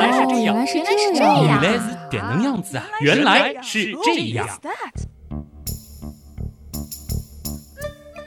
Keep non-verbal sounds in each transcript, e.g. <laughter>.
来是这样，原来是原这样。原来是点能样。子啊，原来是这样。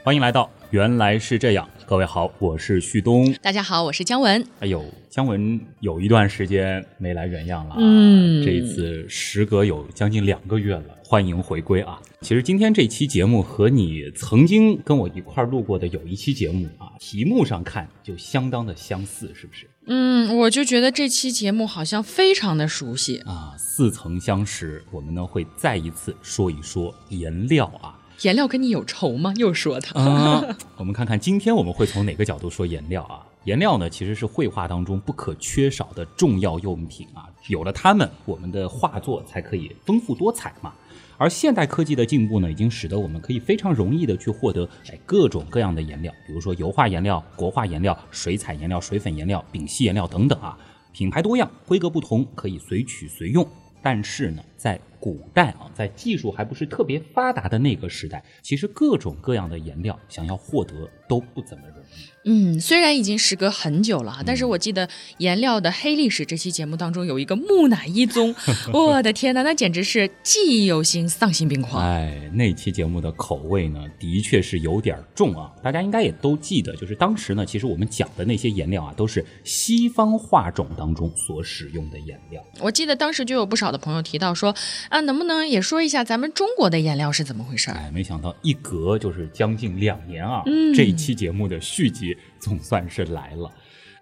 欢迎来到原来是这样，各位好，我是旭东。大家好，我是姜文。哎呦，姜文有一段时间没来原样了，嗯这一次时隔有将近两个月了，欢迎回归啊！其实今天这期节目和你曾经跟我一块儿录过的有一期节目啊，题目上看就相当的相似，是不是？嗯，我就觉得这期节目好像非常的熟悉。啊，似曾相识，我们呢会再一次说一说颜料啊。颜料跟你有仇吗？又说他。啊，<laughs> 我们看看今天我们会从哪个角度说颜料啊？颜料呢，其实是绘画当中不可缺少的重要用品啊。有了它们，我们的画作才可以丰富多彩嘛。而现代科技的进步呢，已经使得我们可以非常容易的去获得哎各种各样的颜料，比如说油画颜料、国画颜料、水彩颜料、水粉颜料、丙烯颜料等等啊，品牌多样，规格不同，可以随取随用。但是呢，在古代啊，在技术还不是特别发达的那个时代，其实各种各样的颜料想要获得都不怎么容易。嗯，虽然已经时隔很久了，但是我记得颜料的黑历史这期节目当中有一个木乃伊宗，<laughs> 我的天呐，那简直是记忆犹新，丧心病狂。哎，那期节目的口味呢，的确是有点重啊。大家应该也都记得，就是当时呢，其实我们讲的那些颜料啊，都是西方画种当中所使用的颜料。我记得当时就有不少的朋友提到说，啊，能不能也说一下咱们中国的颜料是怎么回事儿？哎，没想到一隔就是将近两年啊，嗯这一期节目的续集总算是来了。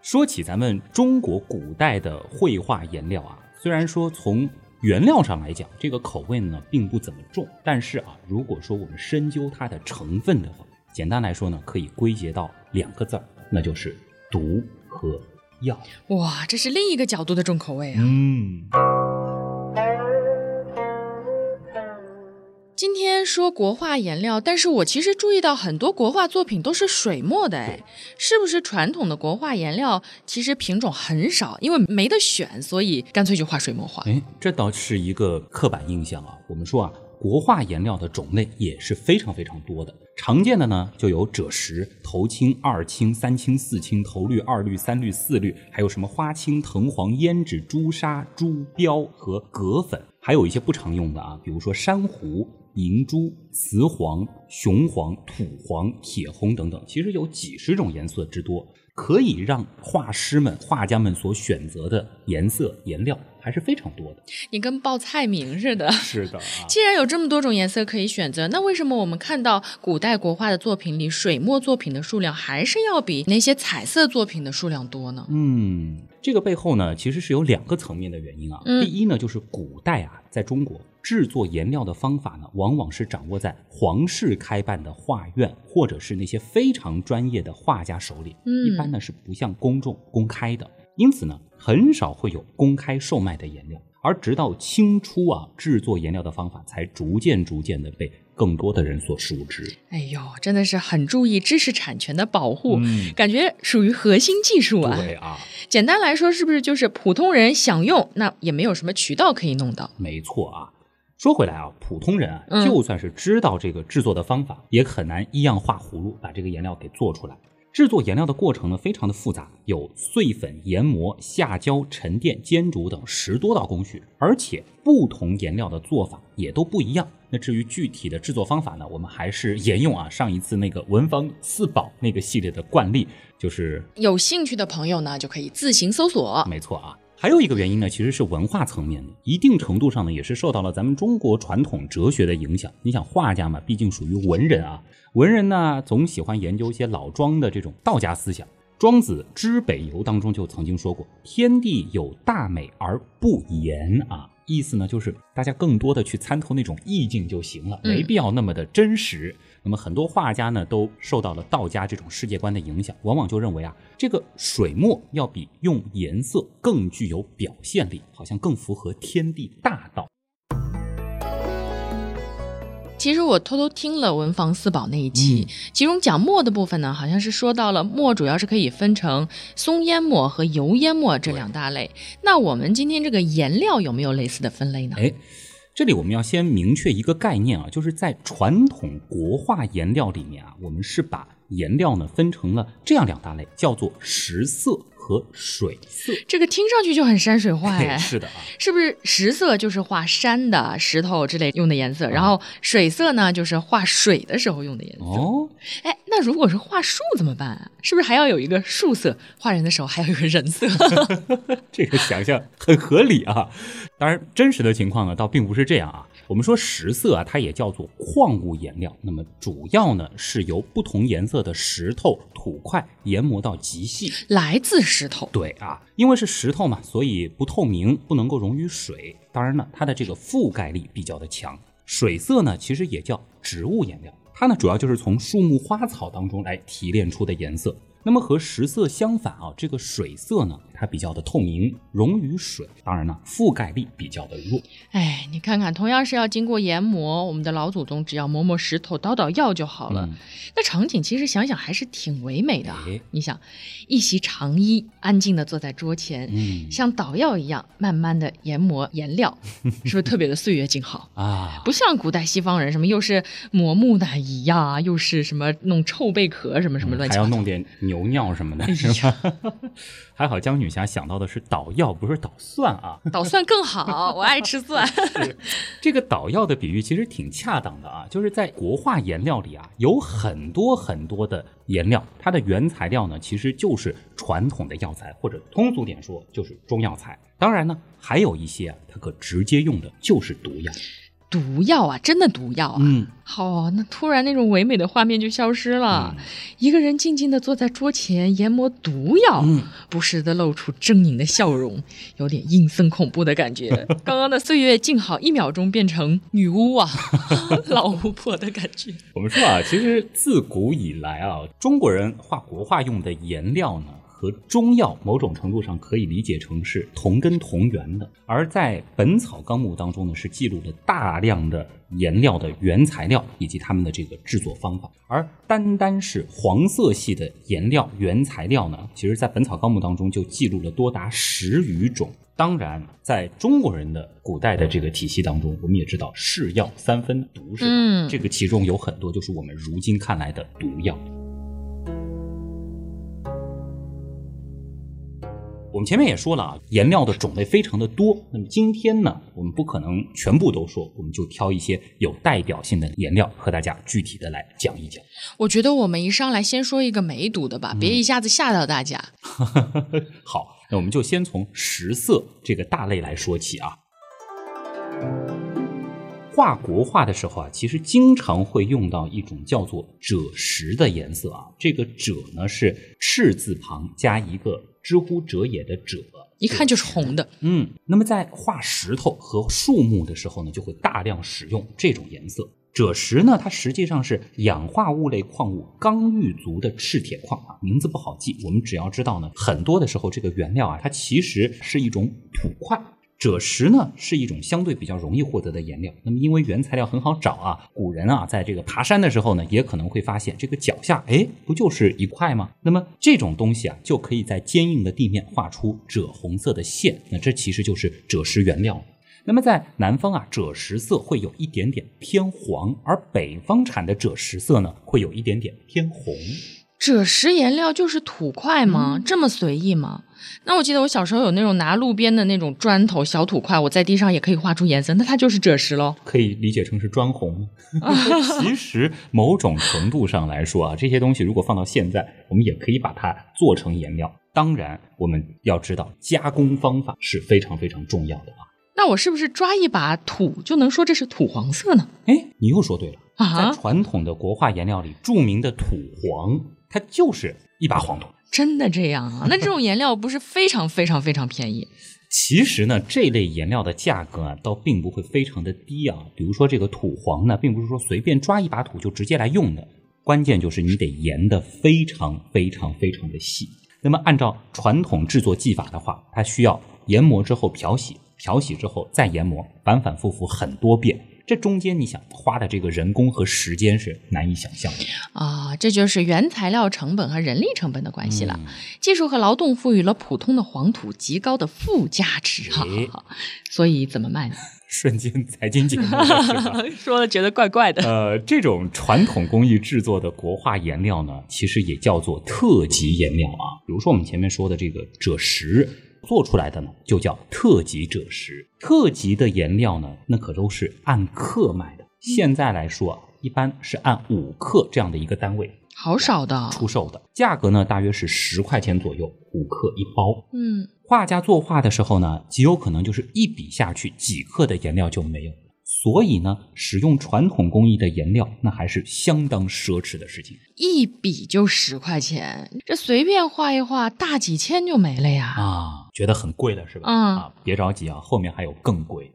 说起咱们中国古代的绘画颜料啊，虽然说从原料上来讲，这个口味呢并不怎么重，但是啊，如果说我们深究它的成分的话，简单来说呢，可以归结到两个字儿，那就是毒和药。哇，这是另一个角度的重口味啊！嗯，今天说国画颜料，但是我其实注意到很多国画作品都是水墨的，哎，是不是传统的国画颜料其实品种很少，因为没得选，所以干脆就画水墨画？哎，这倒是一个刻板印象啊。我们说啊，国画颜料的种类也是非常非常多的。常见的呢，就有赭石、头青、二青、三青、四青、头绿、二绿、三绿、四绿，还有什么花青、藤黄、胭脂、朱砂、朱标和葛粉，还有一些不常用的啊，比如说珊瑚、银珠、雌黄、雄黄、土黄、铁红等等，其实有几十种颜色之多，可以让画师们、画家们所选择的颜色、颜料还是非常多的。你跟报菜名似的。是的啊，<laughs> 既然有这么多种颜色可以选择，那为什么我们看到古代国画的作品里，水墨作品的数量还是要比那些彩色作品的数量多呢？嗯，这个背后呢，其实是有两个层面的原因啊。嗯第一呢，就是古代啊，在中国制作颜料的方法呢，往往是掌握在皇室开办的画院或者是那些非常专业的画家手里，嗯一般呢是不向公众公开的，因此呢，很少会有公开售卖的颜料。而直到清初啊，制作颜料的方法才逐渐逐渐的被更多的人所熟知。哎呦，真的是很注意知识产权的保护，嗯感觉属于核心技术啊。对啊，简单来说，是不是就是普通人想用，那也没有什么渠道可以弄到？没错啊。说回来啊，普通人啊，嗯就算是知道这个制作的方法，也很难一样画葫芦把这个颜料给做出来。制作颜料的过程呢，非常的复杂，有碎粉、研磨、下胶、沉淀、煎煮等十多道工序，而且不同颜料的做法也都不一样。那至于具体的制作方法呢，我们还是沿用啊上一次那个文房四宝那个系列的惯例，就是有兴趣的朋友呢，就可以自行搜索。没错啊。还有一个原因呢，其实是文化层面的，一定程度上呢，也是受到了咱们中国传统哲学的影响。你想，画家嘛，毕竟属于文人啊，文人呢总喜欢研究一些老庄的这种道家思想。庄子《知北游》当中就曾经说过：“天地有大美而不言啊。”意思呢，就是大家更多的去参透那种意境就行了，嗯没必要那么的真实。那么很多画家呢，都受到了道家这种世界观的影响，往往就认为啊，这个水墨要比用颜色更具有表现力，好像更符合天地大道。其实我偷偷听了文房四宝那一期，其中讲墨的部分呢，好像是说到了墨主要是可以分成松烟墨和油烟墨这两大类。那我们今天这个颜料有没有类似的分类呢？哎，这里我们要先明确一个概念啊，就是在传统国画颜料里面啊，我们是把颜料呢分成了这样两大类，叫做实色和水色。这个听上去就很山水画哎，是的啊，是不是石色就是画山的石头之类用的颜色，然后水色呢就是画水的时候用的颜色。哦，哎，那如果是画树怎么办啊？是不是还要有一个树色？画人的时候还要有个人色？<laughs> 这个想象很合理啊。当然，真实的情况呢，倒并不是这样啊。我们说石色啊，它也叫做矿物颜料，那么主要呢是由不同颜色的石头、土块研磨到极细。来自石头。对啊，因为是石头嘛，所以不透明，不能够溶于水。当然呢，它的这个覆盖力比较的强。水色呢，其实也叫植物颜料，它呢主要就是从树木花草当中来提炼出的颜色。那么和石色相反啊，这个水色呢，它比较的透明，溶于水，当然呢，覆盖力比较的弱。哎，你看看，同样是要经过研磨，我们的老祖宗只要磨磨石头、捣捣药就好了。嗯那场景其实想想还是挺唯美的啊哎。你想，一袭长衣，安静的坐在桌前，嗯像捣药一样，慢慢的研磨颜料，<laughs> 是不是特别的岁月静好？啊，不像古代西方人，什么又是磨木乃伊呀，又是什么弄臭贝壳，什么什么乱七八糟。还要弄点牛尿什么的，<laughs> 哎是吧？<laughs> 还好江女侠想到的是捣药，不是捣蒜啊。捣蒜更好，我爱吃蒜。<laughs> 这个捣药的比喻其实挺恰当的啊，就是在国画颜料里啊，有很多很多的颜料，它的原材料呢其实就是传统的药材，或者通俗点说就是中药材。当然呢，还有一些啊，它可直接用的就是毒药。毒药啊，真的毒药啊！嗯，好、那突然那种唯美的画面就消失了。嗯一个人静静地坐在桌前研磨毒药，嗯不时地露出狰狞的笑容，有点阴森恐怖的感觉。<laughs> 刚刚的岁月静好，一秒钟变成女巫啊，<laughs> 老巫婆的感觉。我们说啊，其实自古以来啊，中国人画国画用的颜料呢，和中药某种程度上可以理解成是同根同源的。而在《本草纲目》当中呢，是记录了大量的颜料的原材料以及它们的这个制作方法。而单单是黄色系的颜料原材料呢，其实在《本草纲目》当中就记录了多达十余种。当然，在中国人的古代的这个体系当中，我们也知道是药三分毒，是吧？嗯这个其中有很多就是我们如今看来的毒药。我们前面也说了啊，颜料的种类非常的多。那么今天呢，我们不可能全部都说，我们就挑一些有代表性的颜料和大家具体的来讲一讲。我觉得我们一上来先说一个梅毒的吧，别一下子吓到大家。<laughs> 好，那我们就先从石色这个大类来说起啊。画国画的时候啊，其实经常会用到一种叫做赭石的颜色啊。这个赭呢是赤字旁加一个知乎者也的者，一看就是红的。嗯，那么在画石头和树木的时候呢，就会大量使用这种颜色。赭石呢，它实际上是氧化物类矿物刚玉族的赤铁矿啊，名字不好记。我们只要知道呢，很多的时候这个原料啊，它其实是一种土块。赭石呢是一种相对比较容易获得的颜料，那么因为原材料很好找啊，古人啊在这个爬山的时候呢，也可能会发现这个脚下，哎，不就是一块吗？那么这种东西啊，就可以在坚硬的地面画出赭红色的线，那这其实就是赭石原料。那么在南方啊，赭石色会有一点点偏黄，而北方产的赭石色呢，会有一点点偏红。赭石颜料就是土块吗？这么随意吗？那我记得我小时候有那种拿路边的那种砖头小土块，我在地上也可以画出颜色，那它就是赭石喽。可以理解成是砖红吗？<laughs> 其实某种程度上来说啊，这些东西如果放到现在，我们也可以把它做成颜料。当然，我们要知道加工方法是非常非常重要的啊。那我是不是抓一把土就能说这是土黄色呢？哎，你又说对了，在啊，传统的国画颜料里，著名的土黄，它就是一把黄土。真的这样啊？那这种颜料不是非常非常非常便宜？<laughs> 其实呢，这类颜料的价格啊，倒并不会非常的低啊。比如说这个土黄呢，并不是说随便抓一把土就直接来用的，关键就是你得研得非常非常非常的细。那么按照传统制作技法的话，它需要研磨之后漂洗，漂洗之后再研磨，反反复复很多遍，这中间你想花的这个人工和时间是难以想象的。啊，这就是原材料成本和人力成本的关系了。嗯技术和劳动赋予了普通的黄土极高的附加值，哈哎哈哈。所以怎么卖呢？<laughs> 瞬间财经节目？<laughs> 说了觉得怪怪的。呃，这种传统工艺制作的国画颜料呢，其实也叫做特级颜料啊。比如说我们前面说的这个赭石做出来的呢，就叫特级赭石。特级的颜料呢，那可都是按克卖的。现在来说啊，一般是按五克这样的一个单位好少的，出售的，价格呢大约是十块钱左右，五克一包。嗯，画家作画的时候呢，极有可能就是一笔下去几克的颜料就没有了。所以呢，使用传统工艺的颜料，那还是相当奢侈的事情。一笔就十块钱，这随便画一画，大几千就没了呀。啊，觉得很贵了是吧？嗯啊，别着急啊，后面还有更贵。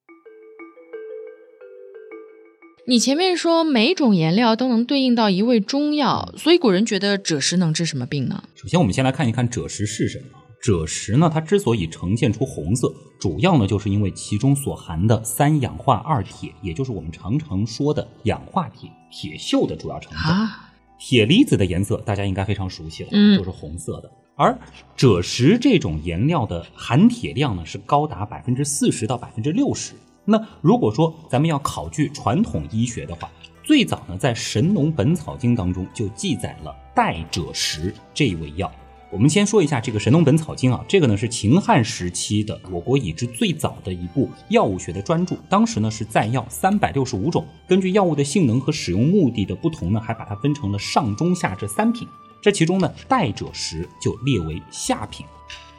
你前面说每种颜料都能对应到一味中药，所以古人觉得赭石能治什么病呢？首先，我们先来看一看赭石是什么。赭石呢，它之所以呈现出红色，主要呢就是因为其中所含的三氧化二铁，也就是我们常常说的氧化铁，铁锈的主要成分。啊，铁离子的颜色大家应该非常熟悉了，嗯就是红色的。而赭石这种颜料的含铁量呢是高达百分之四十到百分之六十。那如果说咱们要考据传统医学的话，最早呢在《神农本草经》当中就记载了代赭石这一味药。我们先说一下这个《神农本草经》啊，这个呢是秦汉时期的我国已知最早的一部药物学的专著。当时呢是载药三百六十五种，根据药物的性能和使用目的的不同呢，还把它分成了上、中、下这三品。这其中呢，代赭石就列为下品。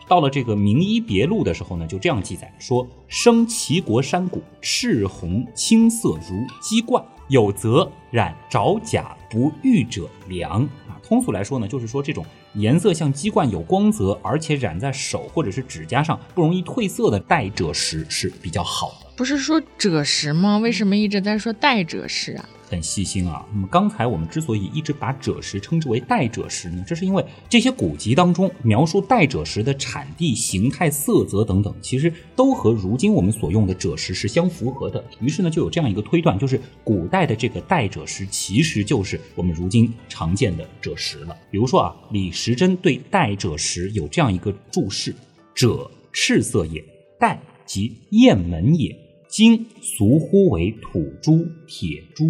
到了这个《名医别录》的时候呢，就这样记载说：生齐国山谷，赤红青色如鸡冠，有则染着甲不愈者良。啊，通俗来说呢，就是说这种颜色像鸡冠有光泽，而且染在手或者是指甲上不容易褪色的带赭石是比较好的。不是说赭石吗？为什么一直在说带赭石啊？很细心啊。那么刚才我们之所以一直把赭石称之为代赭石呢，这是因为这些古籍当中描述代赭石的产地、形态、色泽等等，其实都和如今我们所用的赭石是相符合的。于是呢，就有这样一个推断，就是古代的这个代赭石其实就是我们如今常见的赭石了。比如说啊，李时珍对代赭石有这样一个注释：赭，赤色也；代即雁门也。今俗呼为土猪、铁猪。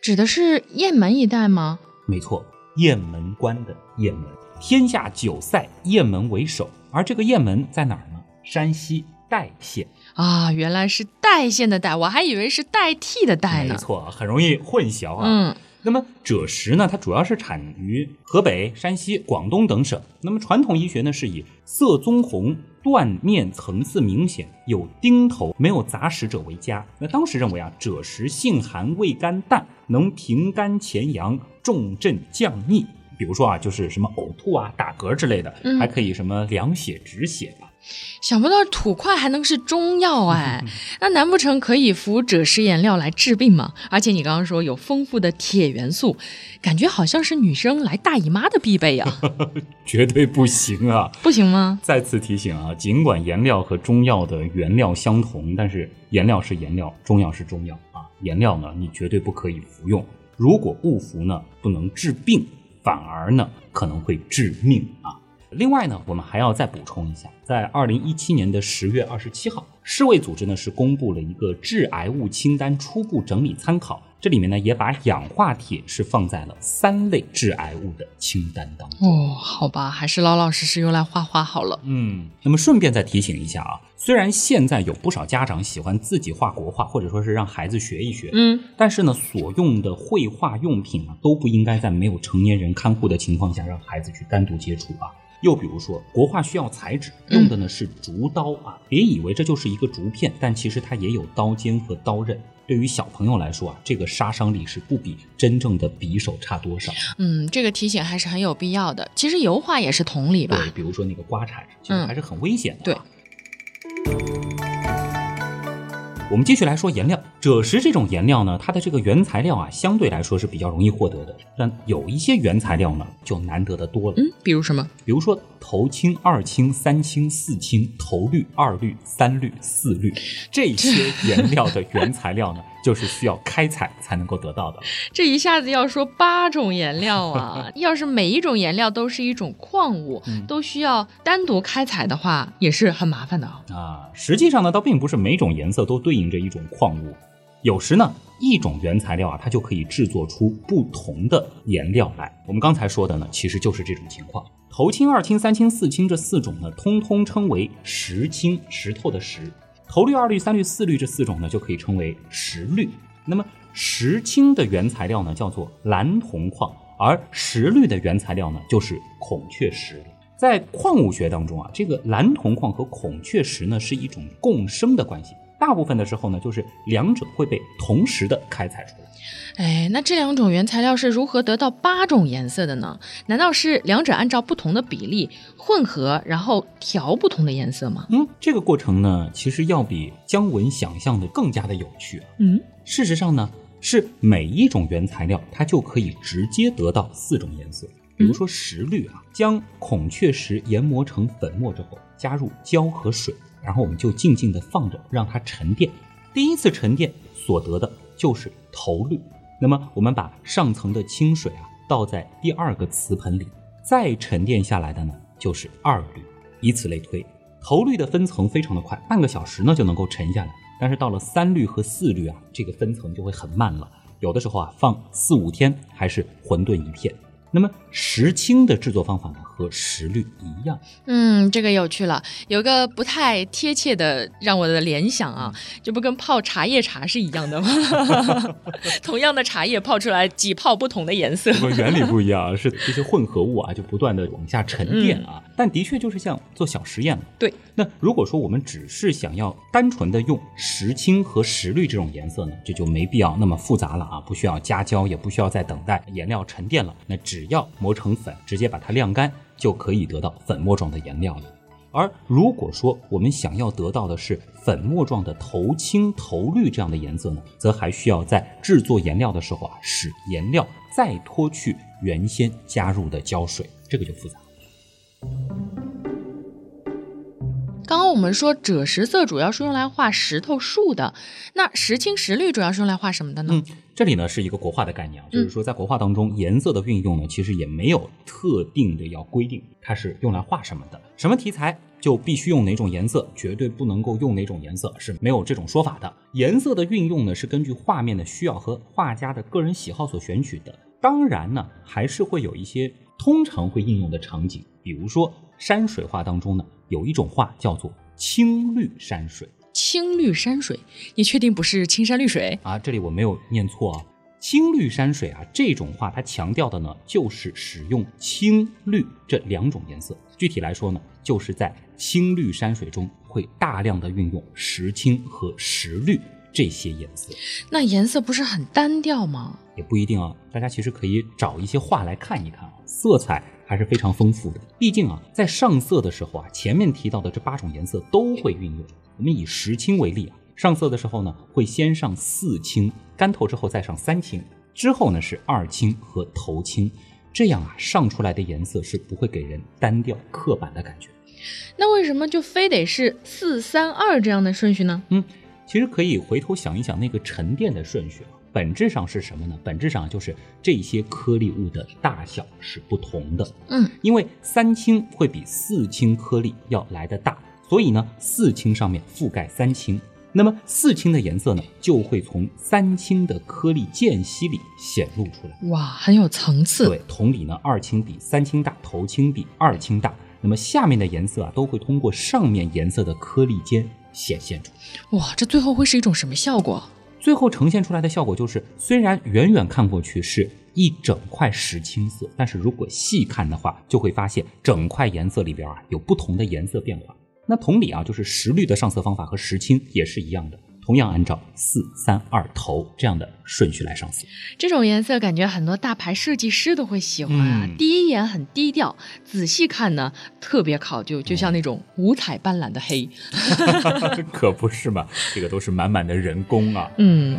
指的是雁门一带吗？没错，雁门关的雁门，天下九塞，雁门为首。而这个雁门在哪儿呢？山西代县。啊，原来是代县的代，我还以为是代替的代呢。没错，很容易混淆啊。嗯，那么赭石呢，它主要是产于河北、山西、广东等省。那么传统医学呢，是以色棕红、断面层次明显、有钉头、没有杂石者为佳。那当时认为啊，赭石性寒、味甘淡，能平肝潜阳、重镇降逆。比如说啊，就是什么呕吐啊、打嗝之类的，还可以什么凉血止血吧。想不到土块还能是中药哎，那难不成可以服赭石颜料来治病吗？而且你刚刚说有丰富的铁元素，感觉好像是女生来大姨妈的必备呀，<laughs> 绝对不行啊！<laughs> 不行吗？再次提醒啊，尽管颜料和中药的原料相同，但是颜料是颜料，中药是中药啊。颜料呢，你绝对不可以服用。如果不服呢，不能治病，反而呢可能会致命啊。另外呢，我们还要再补充一下，在二零一七年的十月二十七号，世卫组织呢是公布了一个致癌物清单初步整理参考，这里面呢也把氧化铁是放在了三类致癌物的清单当中。哦，好吧，还是老老实实用来画画好了。嗯，那么顺便再提醒一下啊，虽然现在有不少家长喜欢自己画国画，或者说是让孩子学一学，嗯，但是呢，所用的绘画用品啊，都不应该在没有成年人看护的情况下让孩子去单独接触啊。又比如说，国画需要裁纸，用的呢是竹刀啊，别以为这就是一个竹片，但其实它也有刀尖和刀刃。对于小朋友来说啊，这个杀伤力是不比真正的匕首差多少。嗯，这个提醒还是很有必要的。其实油画也是同理吧对，。比如说那个刮铲，其实嗯还是很危险的、啊。我们继续来说颜料，赭石这种颜料呢，它的这个原材料啊，相对来说是比较容易获得的，但有一些原材料呢，就难得的多了。嗯，比如什么？比如说头青、二青、三青、四青、头绿、二绿、三绿、四绿 <laughs> 这些颜料的原材料呢，就是需要开采才能够得到的。这一下子要说八种颜料啊，<laughs> 要是每一种颜料都是一种矿物，都需要单独开采的话，也是很麻烦的啊。啊，实际上呢，倒并不是每种颜色都对应着一种矿物，有时呢，一种原材料啊，它就可以制作出不同的颜料来。我们刚才说的呢，其实就是这种情况。头青、二青、三青、四青这四种呢，通通称为石青，石头的石。头绿、二绿、三绿、四绿这四种呢，就可以称为石绿。那么石青的原材料呢，叫做蓝铜矿，而石绿的原材料呢，就是孔雀石。在矿物学当中啊，这个蓝铜矿和孔雀石呢是一种共生的关系。大部分的时候呢，就是两者会被同时的开采出来。哎，那这两种原材料是如何得到八种颜色的呢？难道是两者按照不同的比例混合，然后调不同的颜色吗？嗯，这个过程呢，其实要比姜文想象的更加的有趣。啊嗯，事实上呢，是每一种原材料它就可以直接得到四种颜色。比如说石绿啊，将孔雀石研磨成粉末之后，加入胶和水，然后我们就静静的放着，让它沉淀。第一次沉淀所得的就是头绿。那么我们把上层的清水啊倒在第二个瓷盆里，再沉淀下来的呢就是二绿，以此类推。头绿的分层非常的快，半个小时呢就能够沉下来。但是到了三绿和四绿啊，这个分层就会很慢了，有的时候啊放四五天还是混沌一片。那么石青的制作方法呢，和石绿一样。嗯，这个有趣了，有个不太贴切的让我的联想啊，这不跟泡茶叶茶是一样的吗？<laughs> 同样的茶叶泡出来几泡不同的颜色，原理不一样，是这些混合物啊，就不断的往下沉淀啊。但的确就是像做小实验了。对。那如果说我们只是想要单纯的用石青和石绿这种颜色呢，这就没必要那么复杂了啊，不需要加胶，也不需要再等待颜料沉淀了。那只要磨成粉，直接把它晾干，就可以得到粉末状的颜料了。而如果说我们想要得到的是粉末状的头青、头绿这样的颜色呢，则还需要在制作颜料的时候啊，使颜料再脱去原先加入的胶水，这个就复杂。刚刚我们说赭石色主要是用来画石头树的，那石青、石绿主要是用来画什么的呢？嗯，这里呢是一个国画的概念啊，就是说在国画当中，颜色的运用呢，其实也没有特定的要规定它是用来画什么的，什么题材就必须用哪种颜色，绝对不能够用哪种颜色是没有这种说法的。颜色的运用呢是根据画面的需要和画家的个人喜好所选取的，当然呢还是会有一些通常会应用的场景，比如说山水画当中呢。有一种画叫做青绿山水，青绿山水，你确定不是青山绿水啊？这里我没有念错啊，青绿山水啊，这种画它强调的呢，就是使用青绿这两种颜色。具体来说呢，就是在青绿山水中会大量的运用石青和石绿这些颜色。那颜色不是很单调吗？也不一定啊，大家其实可以找一些画来看一看啊，色彩。还是非常丰富的。毕竟啊，在上色的时候啊，前面提到的这八种颜色都会运用。我们以石青为例啊，上色的时候呢，会先上四青，干透之后再上三青，之后呢是二青和头青，这样啊上出来的颜色是不会给人单调刻板的感觉。那为什么就非得是四三二这样的顺序呢？嗯，其实可以回头想一想那个沉淀的顺序啊。本质上是什么呢？本质上就是这些颗粒物的大小是不同的。嗯，因为三氢会比四氢颗粒要来的大，所以呢，四氢上面覆盖三氢，那么四氢的颜色呢，就会从三氢的颗粒间隙里显露出来。哇，很有层次。对，同理呢，二氢比三氢大，头氢比二氢大，那么下面的颜色啊，都会通过上面颜色的颗粒间显现出来。哇，这最后会是一种什么效果？最后呈现出来的效果就是，虽然远远看过去是一整块石青色，但是如果细看的话，就会发现整块颜色里边啊有不同的颜色变化。那同理啊，就是石绿的上色方法和石青也是一样的，同样按照四三二头这样的顺序来上色。这种颜色感觉很多大牌设计师都会喜欢啊。嗯第一眼很低调，仔细看呢特别考究，就像那种五彩斑斓的黑。<laughs> 可不是嘛，这个都是满满的人工啊。嗯。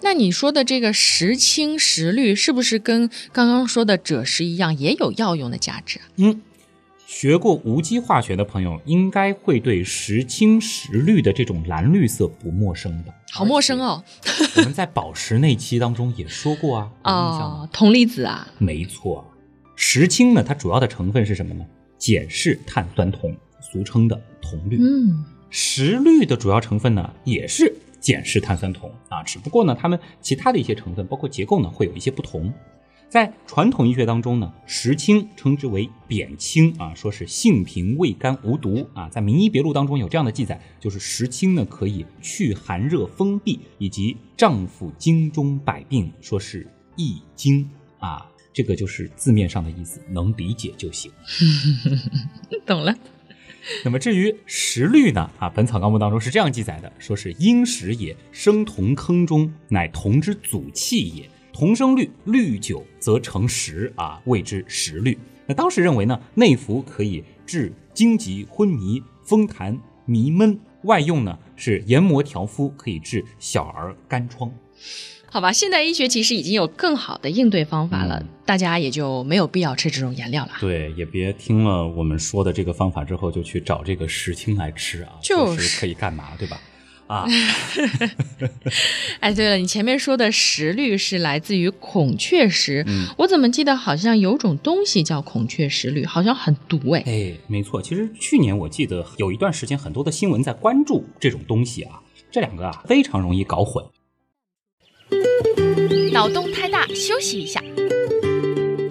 那你说的这个石青、石绿，是不是跟刚刚说的赭石一样，也有药用的价值啊？嗯，学过无机化学的朋友应该会对石青、石绿的这种蓝绿色不陌生的。好陌生哦！<laughs> 我们在宝石那期当中也说过啊，<laughs> 有印象吗？哦，铜离子啊，没错，石青呢，它主要的成分是什么呢？碱式碳酸铜，俗称的铜绿。嗯，石绿的主要成分呢，也是碱式碳酸铜啊，只不过呢，它们其他的一些成分，包括结构呢，会有一些不同。在传统医学当中呢，石青称之为扁青啊，说是性平味甘无毒啊。在《名医别录》当中有这样的记载，就是石青呢可以去寒热风痹以及丈夫经中百病，说是益精啊。这个就是字面上的意思，能理解就行。<laughs> 懂了。那么至于石绿呢？啊，《本草纲目》当中是这样记载的，说是阴石也，生铜坑中，乃铜之祖气也。铜生绿，绿久则成石啊，谓之石绿。那当时认为呢，内服可以治荆棘、昏迷、风痰、迷闷；外用呢是研磨调敷，可以治小儿干疮。好吧，现代医学其实已经有更好的应对方法了，嗯大家也就没有必要吃这种颜料了。对，也别听了我们说的这个方法之后就去找这个石青来吃啊，就是说可以干嘛，对吧？啊，<laughs> 哎，对了，你前面说的石绿是来自于孔雀石，嗯我怎么记得好像有种东西叫孔雀石绿，好像很毒哎。哎，没错，其实去年我记得有一段时间，很多的新闻在关注这种东西啊，这两个啊非常容易搞混。脑洞太大，休息一下。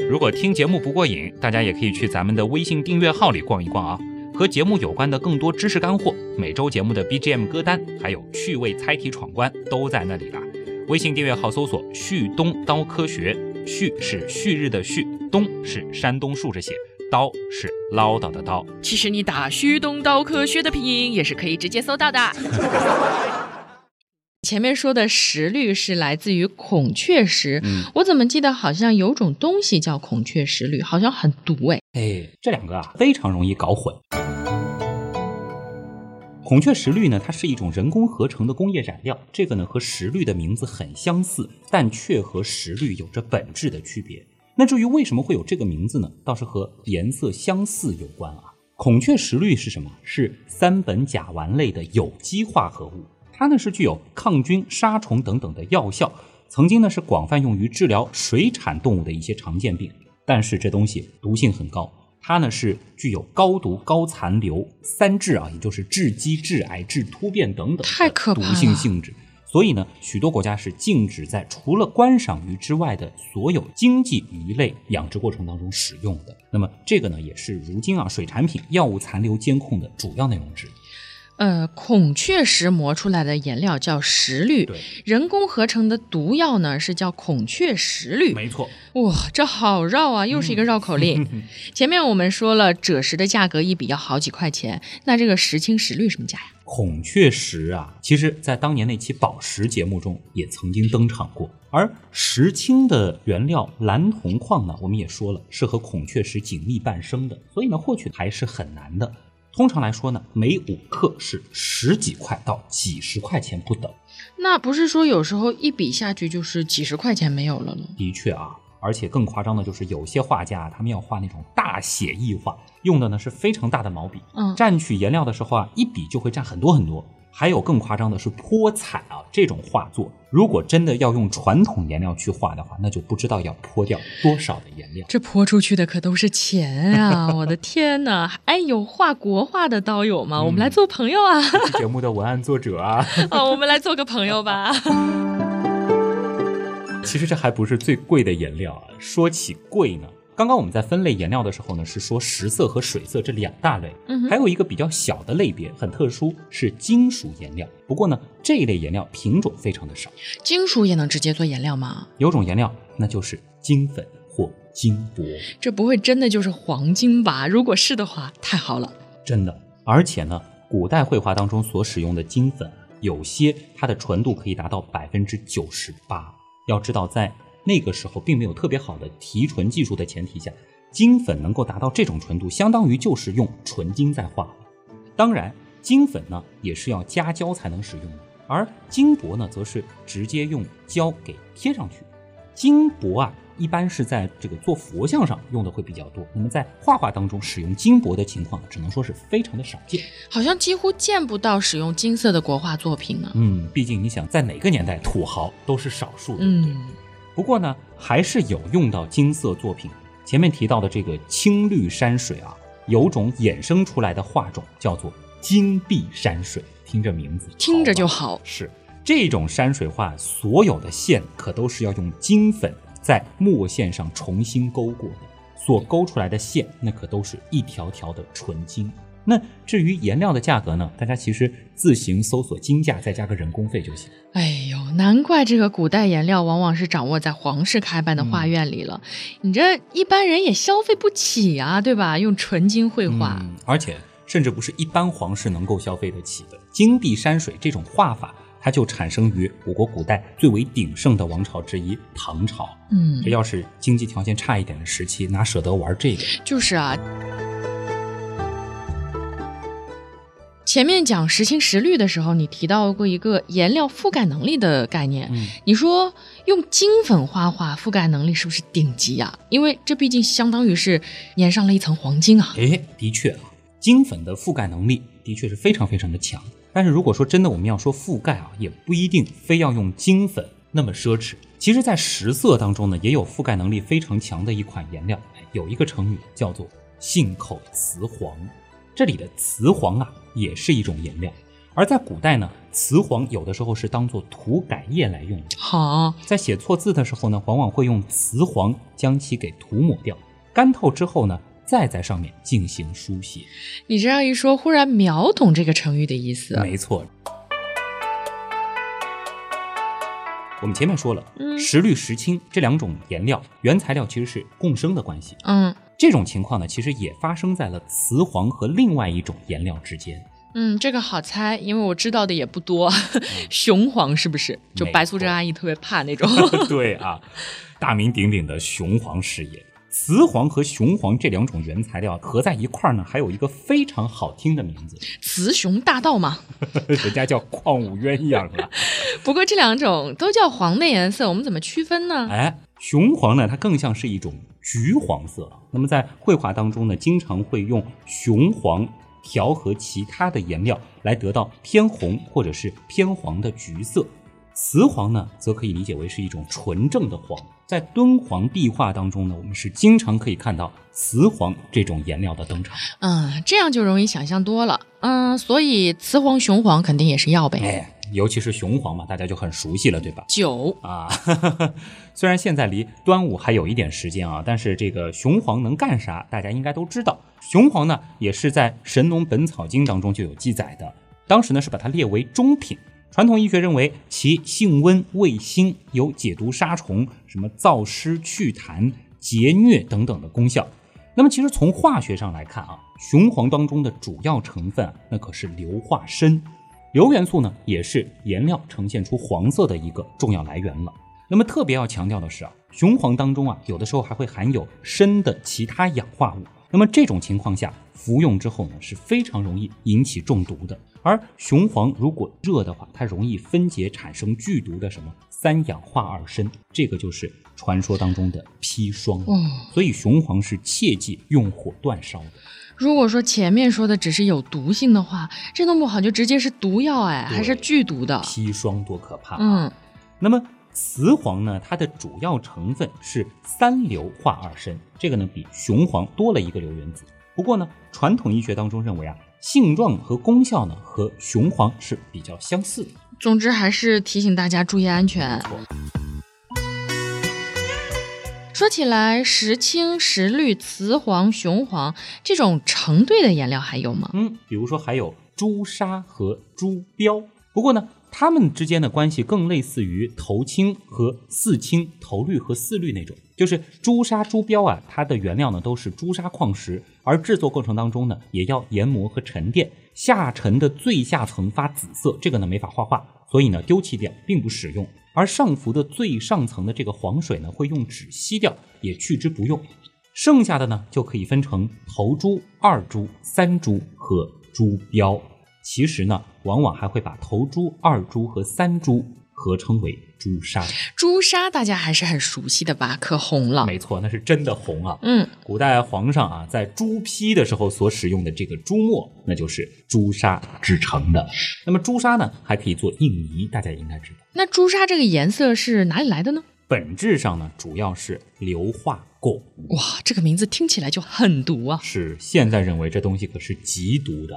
如果听节目不过瘾，大家也可以去咱们的微信订阅号里逛一逛啊，和节目有关的更多知识干货，每周节目的 BGM 歌单，还有趣味猜题闯关都在那里啦。微信订阅号搜索“旭东刀科学”，旭是旭日的旭，东是山东竖着写，刀是唠叨的刀。其实你打“旭东刀科学”的拼音也是可以直接搜到的。<laughs> 前面说的石绿是来自于孔雀石，嗯，我怎么记得好像有种东西叫孔雀石绿，好像很毒哎。哎，这两个啊非常容易搞混。孔雀石绿呢，它是一种人工合成的工业染料，这个呢和石绿的名字很相似，但却和石绿有着本质的区别。那至于为什么会有这个名字呢？倒是和颜色相似有关啊。孔雀石绿是什么？是三苯甲烷类的有机化合物，它呢是具有抗菌、杀虫等等的药效，曾经呢是广泛用于治疗水产动物的一些常见病。但是这东西毒性很高，它呢是具有高毒、高残留、三致啊，也就是致畸、致癌、致突变等等太可的毒性性质。所以呢，许多国家是禁止在除了观赏鱼之外的所有经济鱼类养殖过程当中使用的。那么这个呢，也是如今啊水产品药物残留监控的主要内容之一。呃，孔雀石磨出来的颜料叫石绿，对，人工合成的毒药呢是叫孔雀石绿。没错。哇，这好绕啊，又是一个绕口令。<laughs> 前面我们说了，赭石的价格一笔要好几块钱，那这个石青石绿什么价呀？孔雀石啊，其实在当年那期宝石节目中也曾经登场过。而石青的原料蓝铜矿呢，我们也说了是和孔雀石紧密伴生的，所以呢，获取还是很难的。通常来说呢，每五克是十几块到几十块钱不等。那不是说有时候一笔下去就是几十块钱没有了呢？的确啊，而且更夸张的就是有些画家他们要画那种大写意画，用的呢是非常大的毛笔，嗯蘸取颜料的时候啊，一笔就会蘸很多很多。还有更夸张的是泼彩啊，这种画作，如果真的要用传统颜料去画的话，那就不知道要泼掉多少的颜料。这泼出去的可都是钱啊！我的天哪！哎，有画国画的刀友吗？我们来做朋友啊！节目的文案作者啊，<laughs> 啊，我们来做个朋友吧。<laughs> 其实这还不是最贵的颜料啊。说起贵呢，刚刚我们在分类颜料的时候呢，是说石色和水色这两大类，嗯还有一个比较小的类别，很特殊，是金属颜料。不过呢，这一类颜料品种非常的少，金属也能直接做颜料吗？有种颜料那就是金粉或金箔，这不会真的就是黄金吧？如果是的话，太好了。真的。而且呢，古代绘画当中所使用的金粉，有些它的纯度可以达到百分之九十八。要知道，在那个时候并没有特别好的提纯技术的前提下，金粉能够达到这种纯度，相当于就是用纯金在画。当然，金粉呢也是要加胶才能使用的，而金箔呢则是直接用胶给贴上去。金箔啊。一般是在这个做佛像上用的会比较多，那么在画画当中使用金箔的情况，只能说是非常的少见，好像几乎见不到使用金色的国画作品呢。嗯，毕竟你想在哪个年代，土豪都是少数的。嗯，不过呢，还是有用到金色作品。前面提到的这个青绿山水啊，有种衍生出来的画种叫做金碧山水，听这名字听着就好。是这种山水画，所有的线可都是要用金粉。在墨线上重新勾过的，所勾出来的线，那可都是一条条的纯金。那至于颜料的价格呢？大家其实自行搜索金价，再加个人工费就行。哎呦，难怪这个古代颜料往往是掌握在皇室开办的画院里了。你这一般人也消费不起啊，对吧？用纯金绘画，而且甚至不是一般皇室能够消费得起的。金碧山水这种画法。它就产生于我国古代最为鼎盛的王朝之一唐朝。嗯，这要是经济条件差一点的时期，哪舍得玩这个？就是啊。前面讲实青实绿的时候，你提到过一个颜料覆盖能力的概念。嗯，你说用金粉画画，覆盖能力是不是顶级啊？因为这毕竟相当于是粘上了一层黄金啊。哎，的确啊，金粉的覆盖能力的确是非常非常的强。但是如果说真的我们要说覆盖啊，也不一定非要用金粉那么奢侈。其实，在实色当中呢，也有覆盖能力非常强的一款颜料。有一个成语叫做“信口雌黄”，这里的雌黄啊，也是一种颜料。而在古代呢，雌黄有的时候是当做涂改液来用的。好，在写错字的时候呢，往往会用雌黄将其给涂抹掉，干透之后呢。再在上面进行书写。你这样一说，忽然秒懂这个成语的意思。没错，我们前面说了，石绿、石青这两种颜料原材料其实是共生的关系。嗯，这种情况呢，其实也发生在了雌黄和另外一种颜料之间。嗯，这个好猜，因为我知道的也不多。<laughs> 雄黄是不是？就白素贞阿姨特别怕那种。<laughs> <laughs> 对啊，大名鼎鼎的雄黄事业。雌黄和雄黄这两种原材料合在一块儿呢，还有一个非常好听的名字——雌雄大盗嘛。人家叫矿物鸳鸯了。不过这两种都叫黄的颜色，我们怎么区分呢？哎，雄黄呢，它更像是一种橘黄色。那么在绘画当中呢，经常会用雄黄调和其他的颜料，来得到偏红或者是偏黄的橘色。雌黄呢，则可以理解为是一种纯正的黄。在敦煌壁画当中呢，我们是经常可以看到雌黄这种颜料的登场。嗯，这样就容易想象多了。嗯，所以雌黄、雄黄肯定也是要呗。哎，尤其是雄黄嘛，大家就很熟悉了，对吧？酒啊，<laughs> 虽然现在离端午还有一点时间啊，但是这个雄黄能干啥，大家应该都知道。雄黄呢，也是在《神农本草经》当中就有记载的，当时呢是把它列为中品。传统医学认为其性温味辛，有解毒杀虫、什么燥湿祛痰、截疟等等的功效。那么，其实从化学上来看啊，雄黄当中的主要成分那可是硫化砷，硫元素呢也是颜料呈现出黄色的一个重要来源了。那么特别要强调的是啊，雄黄当中啊有的时候还会含有砷的其他氧化物。那么这种情况下服用之后呢是非常容易引起中毒的。而雄黄如果热的话，它容易分解产生剧毒的什么三氧化二砷，这个就是传说当中的砒霜。所以雄黄是切忌用火煅烧的。如果说前面说的只是有毒性的话，这弄不好就直接是毒药哎，还是剧毒的。砒霜多可怕！嗯，那么雌黄呢，它的主要成分是三硫化二砷，这个呢比雄黄多了一个硫原子。不过呢，传统医学当中认为啊。性状和功效呢，和雄黄是比较相似的。总之，还是提醒大家注意安全。说起来，石青、石绿、雌黄、雄黄这种成对的颜料还有吗？嗯，比如说还有朱砂和朱标。不过呢。它们之间的关系更类似于头青和四青、头绿和四绿那种，就是朱砂、朱标啊，它的原料呢都是朱砂矿石，而制作过程当中呢也要研磨和沉淀，下沉的最下层发紫色，这个呢没法画画，所以呢丢弃掉，并不使用。而上浮的最上层的这个黄水呢，会用纸吸掉，也去之不用。剩下的呢，就可以分成头珠、二珠、三珠和珠标。其实呢，往往还会把头珠、二珠和三珠合称为朱砂。朱砂大家还是很熟悉的吧？可红了。没错，那是真的红啊。嗯，古代皇上啊，在朱批的时候所使用的这个朱墨，那就是朱砂制成的。那么朱砂呢，还可以做印泥，大家也应该知道。那朱砂这个颜色是哪里来的呢？本质上呢，主要是硫化汞。哇，这个名字听起来就很毒啊！是，现在认为这东西可是极毒的。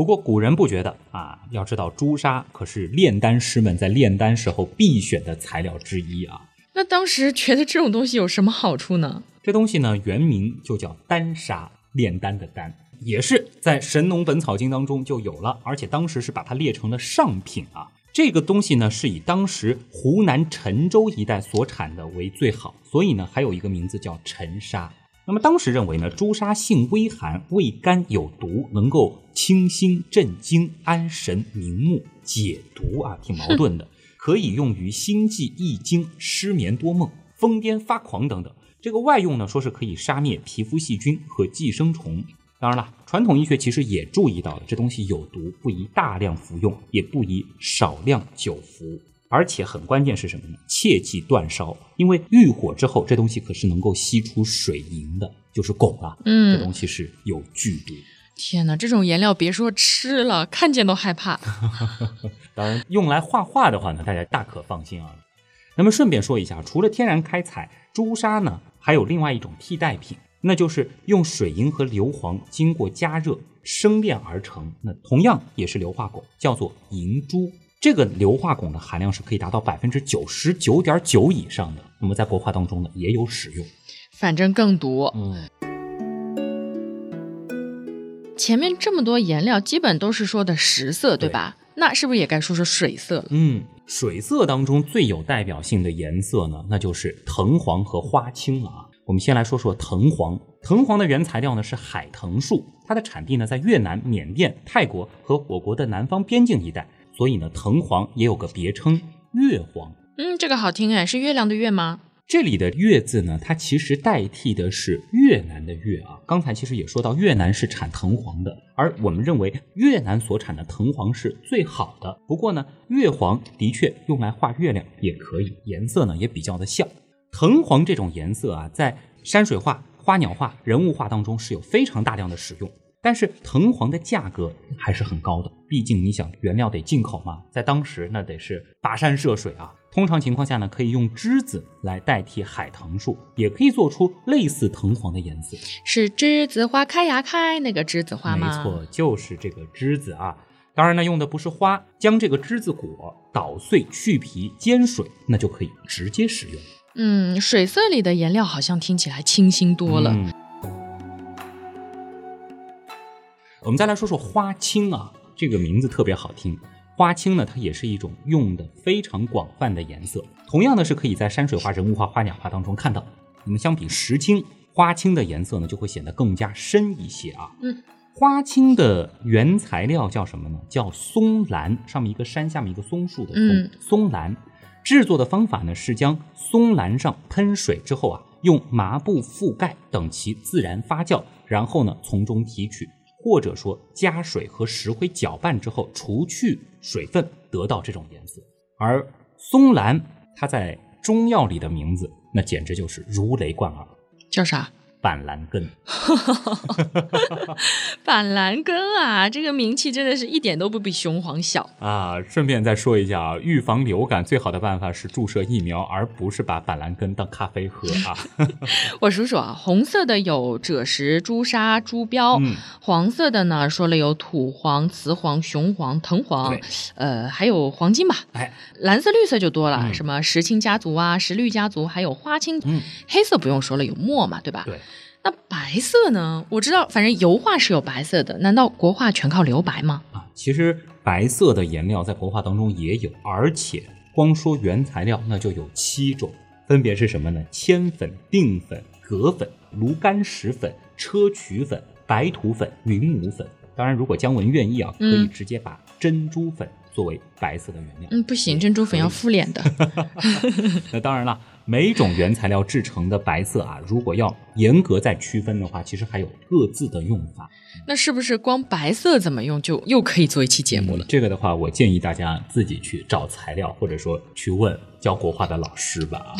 不过古人不觉得啊，要知道朱砂可是炼丹师们在炼丹时候必选的材料之一啊。那当时觉得这种东西有什么好处呢？这东西呢，原名就叫丹砂，炼丹的丹，也是在《神农本草经》当中就有了，而且当时是把它列成了上品啊。这个东西呢，是以当时湖南陈州一带所产的为最好，所以呢，还有一个名字叫陈砂。那么当时认为呢，朱砂性微寒，味甘有毒，能够清心镇惊、安神明目、解毒啊，挺矛盾的。可以用于心悸易惊、失眠多梦、疯癫发狂等等。这个外用呢，说是可以杀灭皮肤细菌和寄生虫。当然了，传统医学其实也注意到了这东西有毒，不宜大量服用，也不宜少量久服。而且很关键是什么呢？切忌断烧，因为遇火之后，这东西可是能够吸出水银的，就是汞啊。嗯，这东西是有剧毒。天哪，这种颜料别说吃了，看见都害怕。<laughs> 当然，用来画画的话呢，大家大可放心啊。那么顺便说一下，除了天然开采朱砂呢，还有另外一种替代品，那就是用水银和硫磺经过加热生炼而成，那同样也是硫化汞，叫做银珠。这个硫化汞的含量是可以达到百分之九十九点九以上的，那么在国画当中呢也有使用，反正更毒。嗯，前面这么多颜料基本都是说的实色，对吧？那是不是也该说说水色了？嗯，水色当中最有代表性的颜色呢，那就是藤黄和花青了啊。我们先来说说藤黄，藤黄的原材料呢是海藤树，它的产地呢在越南、缅甸、泰国和我国的南方边境一带。所以呢，藤黄也有个别称月黄。嗯，这个好听哎，是月亮的月吗？这里的月字呢，它其实代替的是越南的越啊。刚才其实也说到，越南是产藤黄的，而我们认为越南所产的藤黄是最好的。不过呢，月黄的确用来画月亮也可以，颜色呢也比较的像。藤黄这种颜色啊，在山水画、花鸟画、人物画当中是有非常大量的使用。但是藤黄的价格还是很高的，毕竟你想原料得进口嘛，在当时那得是跋山涉水啊。通常情况下呢，可以用栀子来代替海棠树，也可以做出类似藤黄的颜色。是栀子花开呀开那个栀子花吗？没错，就是这个栀子啊。当然呢，用的不是花，将这个栀子果捣碎去皮煎水，那就可以直接使用。嗯，水色里的颜料好像听起来清新多了。我们再来说说花青啊，这个名字特别好听。花青呢，它也是一种用的非常广泛的颜色，同样呢是可以在山水画、人物画、花鸟画当中看到。那么相比石青，花青的颜色呢就会显得更加深一些啊。嗯，花青的原材料叫什么呢？叫松兰，上面一个山，下面一个松树的松，松兰。制作的方法呢是将松兰上喷水之后啊，用麻布覆盖，等其自然发酵，然后呢从中提取。或者说加水和石灰搅拌之后，除去水分，得到这种颜色。而松兰，它在中药里的名字，那简直就是如雷贯耳，叫啥？板蓝根，<laughs> 板蓝根啊，这个名气真的是一点都不比雄黄小啊！顺便再说一下啊，预防流感最好的办法是注射疫苗，而不是把板蓝根当咖啡喝啊！<laughs> 我数数啊，红色的有赭石、朱砂、朱标，黄色的呢说了有土黄、雌黄、雄黄、藤黄，呃，还有黄金吧？哎，蓝色、绿色就多了，什么石青家族啊、石绿家族，还有花青，嗯，黑色不用说了，有墨嘛，对吧？对。那白色呢？我知道，反正油画是有白色的，难道国画全靠留白吗？啊，其实白色的颜料在国画当中也有，而且光说原材料那就有七种，分别是什么呢？铅粉、定粉、铬粉、炉甘石粉、砗磲粉、白土粉、云母粉。当然，如果姜文愿意啊，可以嗯直接把珍珠粉作为白色的原料。嗯，不行，珍珠粉要敷脸的。<laughs> 那当然了，每种原材料制成的白色啊，如果要严格再区分的话，其实还有各自的用法。那是不是光白色怎么用就又可以做一期节目了？这个的话，我建议大家自己去找材料，或者说去问教国画的老师吧。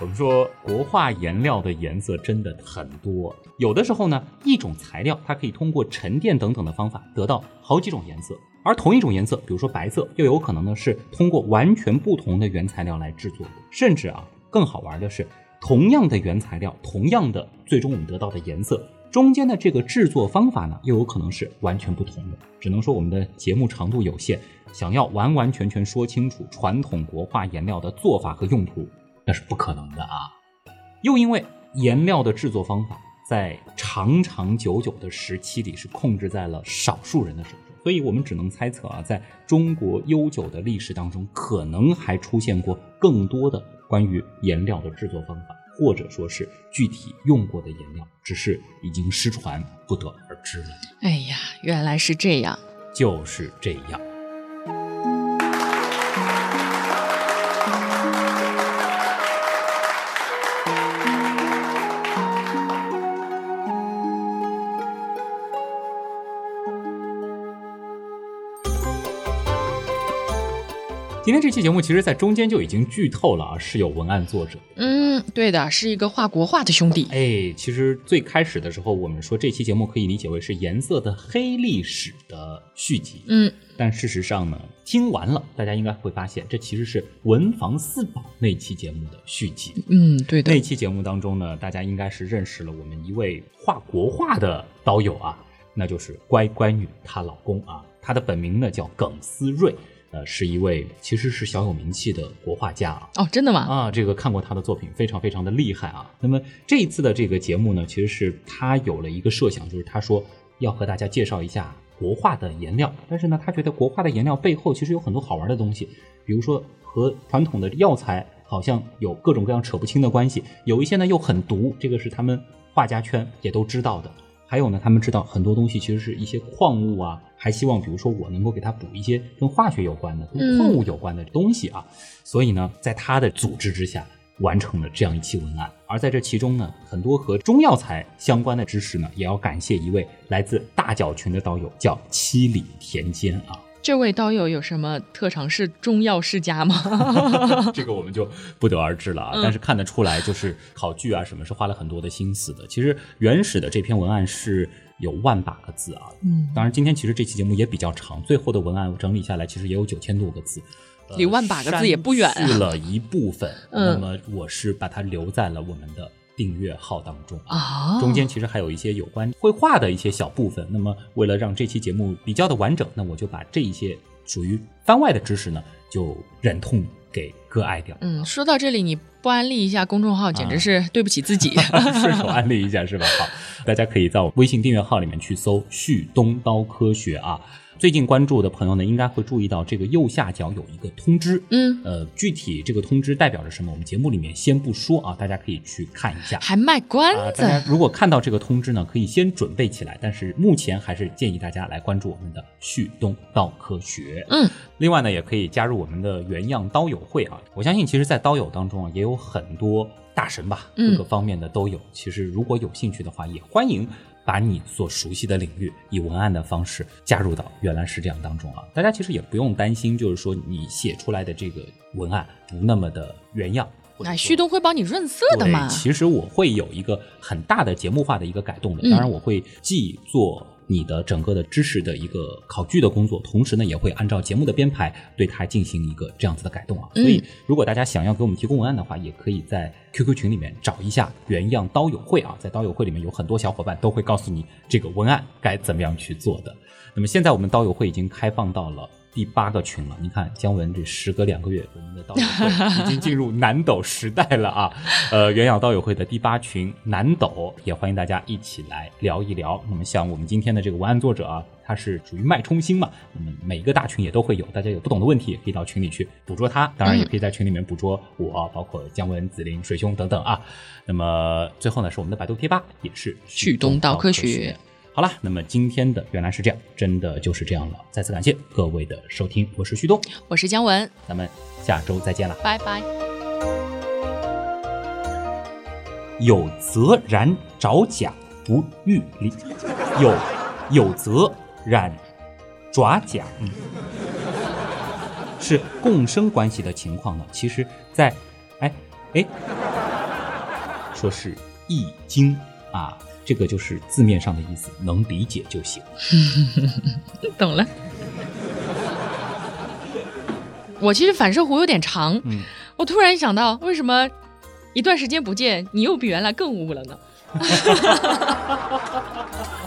我们说国画颜料的颜色真的很多，有的时候呢，一种材料它可以通过沉淀等等的方法得到好几种颜色，而同一种颜色，比如说白色，又有可能呢是通过完全不同的原材料来制作的，甚至啊，更好玩的是，同样的原材料，同样的最终我们得到的颜色，中间的这个制作方法呢，又有可能是完全不同的。只能说我们的节目长度有限，想要完完全全说清楚传统国画颜料的做法和用途，那是不可能的啊。又因为颜料的制作方法在长长久久的时期里是控制在了少数人的手中，所以我们只能猜测啊，在中国悠久的历史当中，可能还出现过更多的关于颜料的制作方法，或者说是具体用过的颜料，只是已经失传不得而知了。哎呀，原来是这样。就是这样。今天这期节目，其实在中间就已经剧透了啊，是有文案作者。嗯，对的，是一个画国画的兄弟。哎，其实最开始的时候，我们说这期节目可以理解为是颜色的黑历史的续集。嗯，但事实上呢，听完了，大家应该会发现，这其实是文房四宝那期节目的续集。嗯，对的那。期节目当中呢，大家应该是认识了我们一位画国画的导友啊，那就是乖乖女她老公啊，她的本名呢叫耿思睿，呃，是一位其实是小有名气的国画家啊。哦，真的吗？啊，这个看过他的作品，非常非常的厉害啊。那么这一次的这个节目呢，其实是他有了一个设想，就是他说要和大家介绍一下国画的颜料，但是呢，他觉得国画的颜料背后其实有很多好玩的东西，比如说和传统的药材好像有各种各样扯不清的关系，有一些呢又很毒，这个是他们画家圈也都知道的。还有呢，他们知道很多东西其实是一些矿物啊，还希望比如说我能够给他补一些跟化学有关的、跟矿物有关的东西啊。所以呢，在他的组织之下，完成了这样一期文案。而在这其中呢，很多和中药材相关的知识呢，也要感谢一位来自大角群的导友，叫七里田间啊。这位道友有什么特长？是中药世家吗？<laughs> 这个我们就不得而知了啊。嗯但是看得出来，就是考据啊什么，是花了很多的心思的。其实原始的这篇文案是有万把个字啊。嗯，当然，今天其实这期节目也比较长，最后的文案整理下来，其实也有九千多个字。呃离万把个字也不远去了一部分，嗯那么我是把它留在了我们的订阅号当中啊，中间其实还有一些有关绘画的一些小部分。那么为了让这期节目比较的完整，那我就把这一些属于番外的知识呢，就忍痛给割爱掉。嗯，说到这里，你不安利一下公众号，简直是对不起自己。<laughs> <laughs> 顺手安利一下是吧？好，大家可以到微信订阅号里面去搜“旭东刀科学”啊。最近关注的朋友呢，应该会注意到这个右下角有一个通知。嗯，呃，具体这个通知代表着什么，我们节目里面先不说啊，大家可以去看一下。还卖关啊，子大。家如果看到这个通知呢，可以先准备起来。但是目前还是建议大家来关注我们的旭东刀科学。嗯，另外呢，也可以加入我们的原样刀友会啊。我相信，其实，在刀友当中啊，也有很多大神吧，嗯各个方面的都有。其实，如果有兴趣的话，也欢迎把你所熟悉的领域以文案的方式加入到原来是这样当中啊。大家其实也不用担心，就是说你写出来的这个文案不那么的原样。或者哎，说旭东会帮你润色的嘛对，？其实我会有一个很大的节目化的一个改动的，嗯当然我会既做你的整个的知识的一个考据的工作，同时呢也会按照节目的编排对它进行一个这样子的改动啊。嗯所以如果大家想要给我们提供文案的话，也可以在 QQ 群里面找一下原样刀友会啊，在刀友会里面有很多小伙伴都会告诉你这个文案该怎么样去做的。那么现在我们刀友会已经开放到了。第八个群了，你看姜文这时隔两个月，我们的道友会已经进入南斗时代了啊！呃，元养道友会的第八群南斗，也欢迎大家一起来聊一聊。那么像我们今天的这个文案作者啊，他是属于脉冲星嘛，那么每个大群也都会有，大家有不懂的问题也可以到群里去捕捉他，当然也可以在群里面捕捉我，包括姜文、紫菱、水兄等等啊。那么最后呢，是我们的百度贴吧，也是旭东道科学学。好了，那么今天的原来是这样，真的就是这样了。再次感谢各位的收听，我是旭东，我是姜文，咱们下周再见了。拜拜。有则然爪甲不欲离，有有则染爪甲，嗯，是共生关系的情况呢。其实在，哎哎，说是《易经》啊，这个就是字面上的意思，能理解就行。<laughs> 懂了。我其实反射弧有点长，嗯，我突然想到，为什么一段时间不见，你又比原来更污了呢？<laughs>